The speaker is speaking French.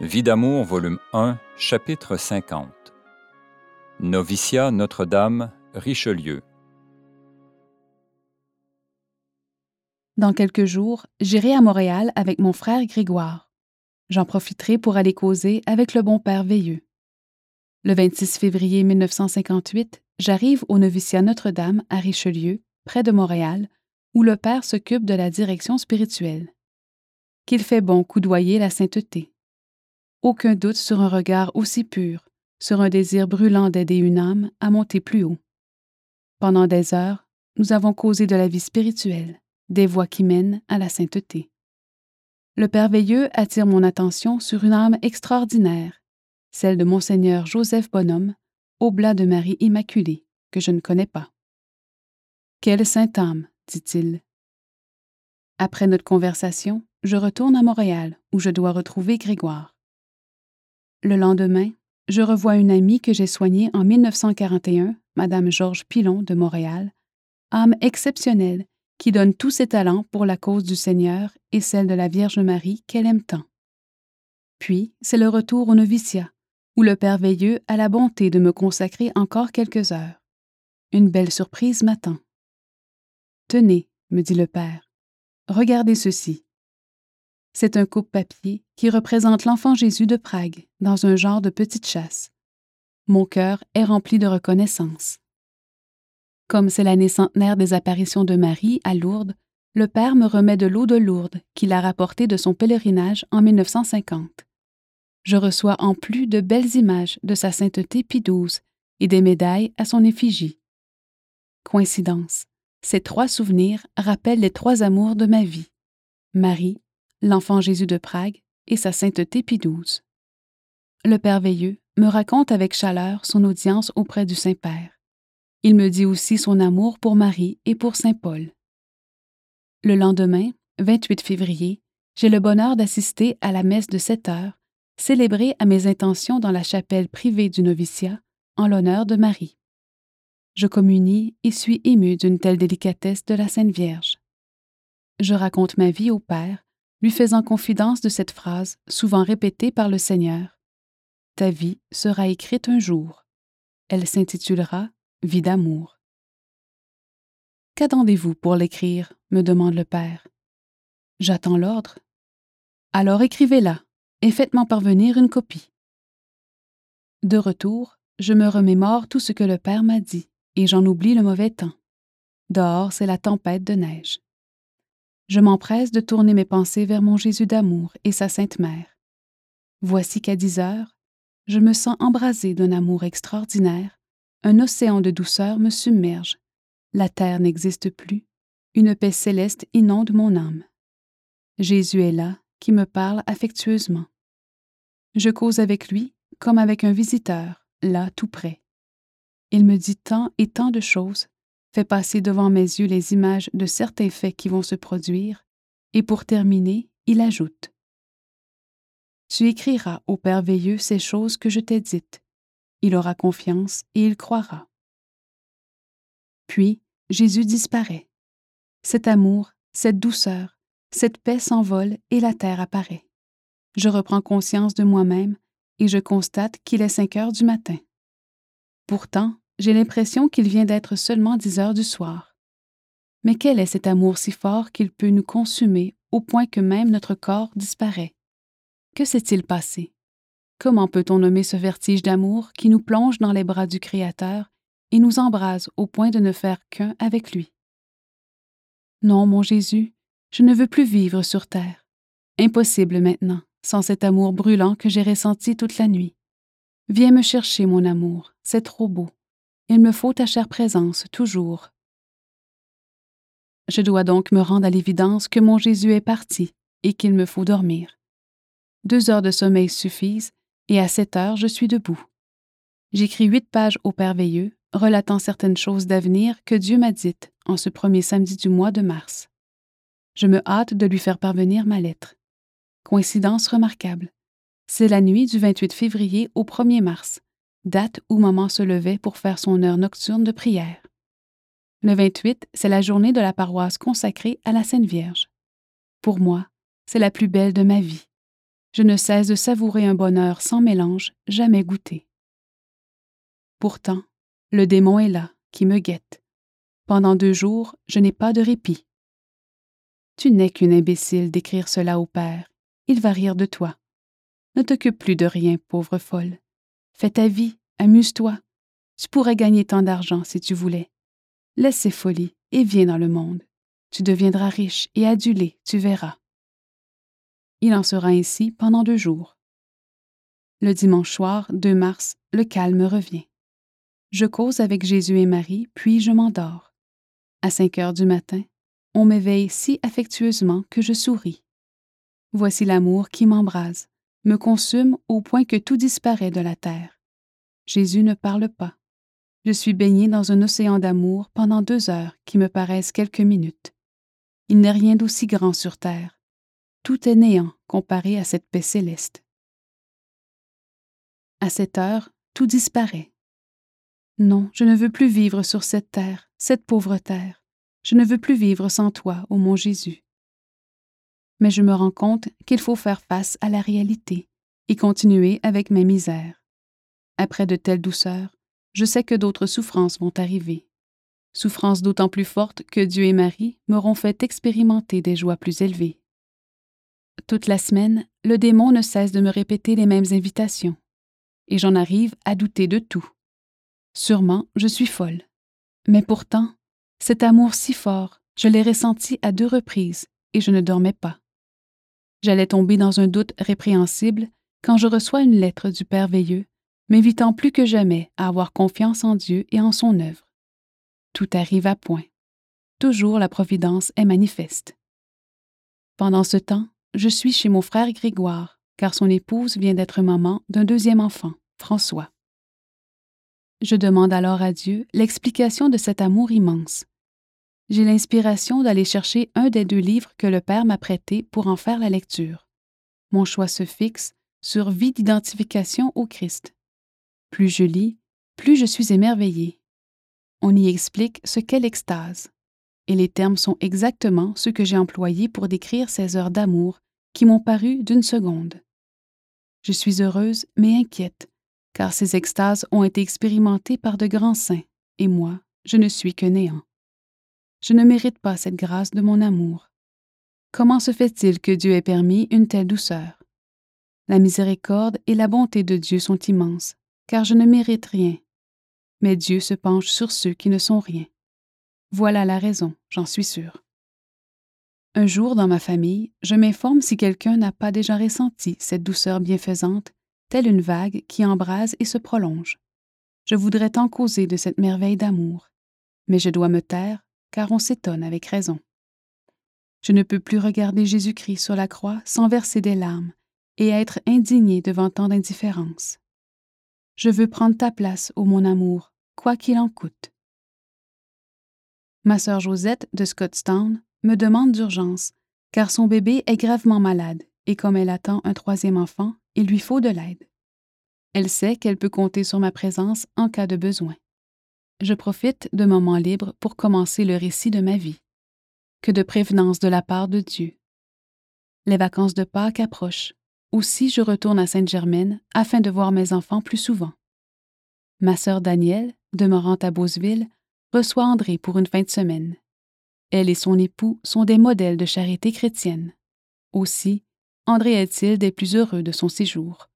Vie d'amour, volume 1, chapitre 50. Noviciat Notre-Dame, Richelieu. Dans quelques jours, j'irai à Montréal avec mon frère Grégoire. J'en profiterai pour aller causer avec le bon père Veilleux. Le 26 février 1958, j'arrive au noviciat Notre-Dame à Richelieu, près de Montréal, où le père s'occupe de la direction spirituelle. Qu'il fait bon coudoyer la sainteté. Aucun doute sur un regard aussi pur, sur un désir brûlant d'aider une âme à monter plus haut. Pendant des heures, nous avons causé de la vie spirituelle, des voies qui mènent à la sainteté. Le Père Veilleux attire mon attention sur une âme extraordinaire, celle de Monseigneur Joseph Bonhomme, oblat de Marie Immaculée, que je ne connais pas. Quelle sainte âme, dit-il. Après notre conversation, je retourne à Montréal, où je dois retrouver Grégoire. Le lendemain, je revois une amie que j'ai soignée en 1941, Madame Georges Pilon de Montréal, âme exceptionnelle qui donne tous ses talents pour la cause du Seigneur et celle de la Vierge Marie qu'elle aime tant. Puis, c'est le retour au noviciat, où le Père Veilleux a la bonté de me consacrer encore quelques heures. Une belle surprise m'attend. Tenez, me dit le Père, regardez ceci. C'est un coupe-papier qui représente l'enfant Jésus de Prague dans un genre de petite chasse. Mon cœur est rempli de reconnaissance. Comme c'est l'année centenaire des apparitions de Marie à Lourdes, le Père me remet de l'eau de Lourdes qu'il a rapportée de son pèlerinage en 1950. Je reçois en plus de belles images de sa sainteté Pie XII et des médailles à son effigie. Coïncidence, ces trois souvenirs rappellent les trois amours de ma vie Marie, l'enfant Jésus de Prague et sa sainteté Pie. Le Père Veilleux me raconte avec chaleur son audience auprès du Saint-Père. Il me dit aussi son amour pour Marie et pour Saint Paul. Le lendemain, 28 février, j'ai le bonheur d'assister à la messe de 7 heures, célébrée à mes intentions dans la chapelle privée du noviciat, en l'honneur de Marie. Je communie et suis ému d'une telle délicatesse de la Sainte Vierge. Je raconte ma vie au Père, lui faisant confidence de cette phrase souvent répétée par le Seigneur. Ta vie sera écrite un jour. Elle s'intitulera vie d'amour. Qu'attendez-vous pour l'écrire? me demande le père. J'attends l'ordre. Alors écrivez-la et faites-m'en parvenir une copie. De retour, je me remémore tout ce que le père m'a dit et j'en oublie le mauvais temps. Dehors, c'est la tempête de neige. Je m'empresse de tourner mes pensées vers mon Jésus d'amour et sa Sainte Mère. Voici qu'à dix heures, je me sens embrasé d'un amour extraordinaire un océan de douceur me submerge. La terre n'existe plus. Une paix céleste inonde mon âme. Jésus est là, qui me parle affectueusement. Je cause avec lui comme avec un visiteur, là tout près. Il me dit tant et tant de choses, fait passer devant mes yeux les images de certains faits qui vont se produire, et pour terminer, il ajoute Tu écriras au Père Veilleux ces choses que je t'ai dites, il aura confiance et il croira. Puis Jésus disparaît. Cet amour, cette douceur, cette paix s'envole et la terre apparaît. Je reprends conscience de moi-même et je constate qu'il est cinq heures du matin. Pourtant, j'ai l'impression qu'il vient d'être seulement dix heures du soir. Mais quel est cet amour si fort qu'il peut nous consumer au point que même notre corps disparaît? Que s'est-il passé? Comment peut-on nommer ce vertige d'amour qui nous plonge dans les bras du Créateur et nous embrase au point de ne faire qu'un avec lui? Non, mon Jésus, je ne veux plus vivre sur terre. Impossible maintenant, sans cet amour brûlant que j'ai ressenti toute la nuit. Viens me chercher, mon amour, c'est trop beau. Il me faut ta chère présence, toujours. Je dois donc me rendre à l'évidence que mon Jésus est parti et qu'il me faut dormir. Deux heures de sommeil suffisent et à sept heures, je suis debout. J'écris huit pages au Père Veilleux, relatant certaines choses d'avenir que Dieu m'a dites en ce premier samedi du mois de mars. Je me hâte de lui faire parvenir ma lettre. Coïncidence remarquable. C'est la nuit du 28 février au 1er mars, date où maman se levait pour faire son heure nocturne de prière. Le 28, c'est la journée de la paroisse consacrée à la Sainte Vierge. Pour moi, c'est la plus belle de ma vie. Je ne cesse de savourer un bonheur sans mélange, jamais goûté. Pourtant, le démon est là, qui me guette. Pendant deux jours, je n'ai pas de répit. Tu n'es qu'une imbécile d'écrire cela au Père. Il va rire de toi. Ne t'occupe plus de rien, pauvre folle. Fais ta vie, amuse-toi. Tu pourrais gagner tant d'argent si tu voulais. Laisse ces folies et viens dans le monde. Tu deviendras riche et adulé, tu verras. Il en sera ainsi pendant deux jours. Le dimanche soir, 2 mars, le calme revient. Je cause avec Jésus et Marie, puis je m'endors. À cinq heures du matin, on m'éveille si affectueusement que je souris. Voici l'amour qui m'embrase, me consume au point que tout disparaît de la terre. Jésus ne parle pas. Je suis baigné dans un océan d'amour pendant deux heures qui me paraissent quelques minutes. Il n'est rien d'aussi grand sur terre. Tout est néant comparé à cette paix céleste. À cette heure, tout disparaît. Non, je ne veux plus vivre sur cette terre, cette pauvre terre. Je ne veux plus vivre sans toi, ô mon Jésus. Mais je me rends compte qu'il faut faire face à la réalité et continuer avec mes misères. Après de telles douceurs, je sais que d'autres souffrances vont arriver. Souffrances d'autant plus fortes que Dieu et Marie m'auront fait expérimenter des joies plus élevées. Toute la semaine, le démon ne cesse de me répéter les mêmes invitations, et j'en arrive à douter de tout. Sûrement, je suis folle. Mais pourtant, cet amour si fort, je l'ai ressenti à deux reprises et je ne dormais pas. J'allais tomber dans un doute répréhensible quand je reçois une lettre du Père Veilleux, m'invitant plus que jamais à avoir confiance en Dieu et en son œuvre. Tout arrive à point. Toujours la Providence est manifeste. Pendant ce temps, je suis chez mon frère Grégoire, car son épouse vient d'être maman d'un deuxième enfant, François. Je demande alors à Dieu l'explication de cet amour immense. J'ai l'inspiration d'aller chercher un des deux livres que le Père m'a prêté pour en faire la lecture. Mon choix se fixe sur Vie d'identification au Christ. Plus je lis, plus je suis émerveillée. On y explique ce qu'est l'extase, et les termes sont exactement ceux que j'ai employés pour décrire ces heures d'amour qui m'ont paru d'une seconde. Je suis heureuse mais inquiète car ces extases ont été expérimentées par de grands saints, et moi, je ne suis que néant. Je ne mérite pas cette grâce de mon amour. Comment se fait-il que Dieu ait permis une telle douceur? La miséricorde et la bonté de Dieu sont immenses, car je ne mérite rien. Mais Dieu se penche sur ceux qui ne sont rien. Voilà la raison, j'en suis sûre. Un jour dans ma famille, je m'informe si quelqu'un n'a pas déjà ressenti cette douceur bienfaisante telle une vague qui embrase et se prolonge. Je voudrais tant causer de cette merveille d'amour, mais je dois me taire, car on s'étonne avec raison. Je ne peux plus regarder Jésus-Christ sur la croix sans verser des larmes et être indigné devant tant d'indifférence. Je veux prendre ta place, ô mon amour, quoi qu'il en coûte. Ma sœur Josette de Scottstown me demande d'urgence, car son bébé est gravement malade et comme elle attend un troisième enfant, il lui faut de l'aide. Elle sait qu'elle peut compter sur ma présence en cas de besoin. Je profite de moments libres pour commencer le récit de ma vie. Que de prévenance de la part de Dieu. Les vacances de Pâques approchent. Aussi, je retourne à Sainte-Germaine afin de voir mes enfants plus souvent. Ma sœur Danielle, demeurant à Beauceville, reçoit André pour une fin de semaine. Elle et son époux sont des modèles de charité chrétienne. Aussi, André est-il des plus heureux de son séjour.